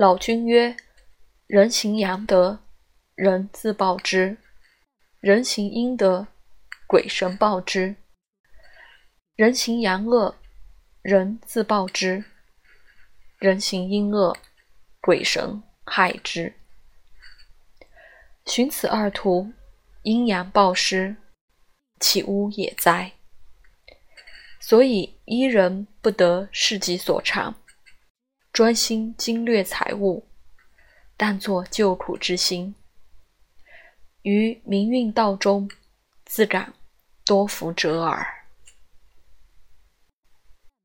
老君曰：“人行阳德，人自报之；人行阴德，鬼神报之。人行阳恶，人自报之；人行阴恶，鬼神害之。寻此二途，阴阳报失，岂无也哉？所以伊人不得事己所长。”专心经略财物，但作救苦之心，于民运道中，自感多福折耳。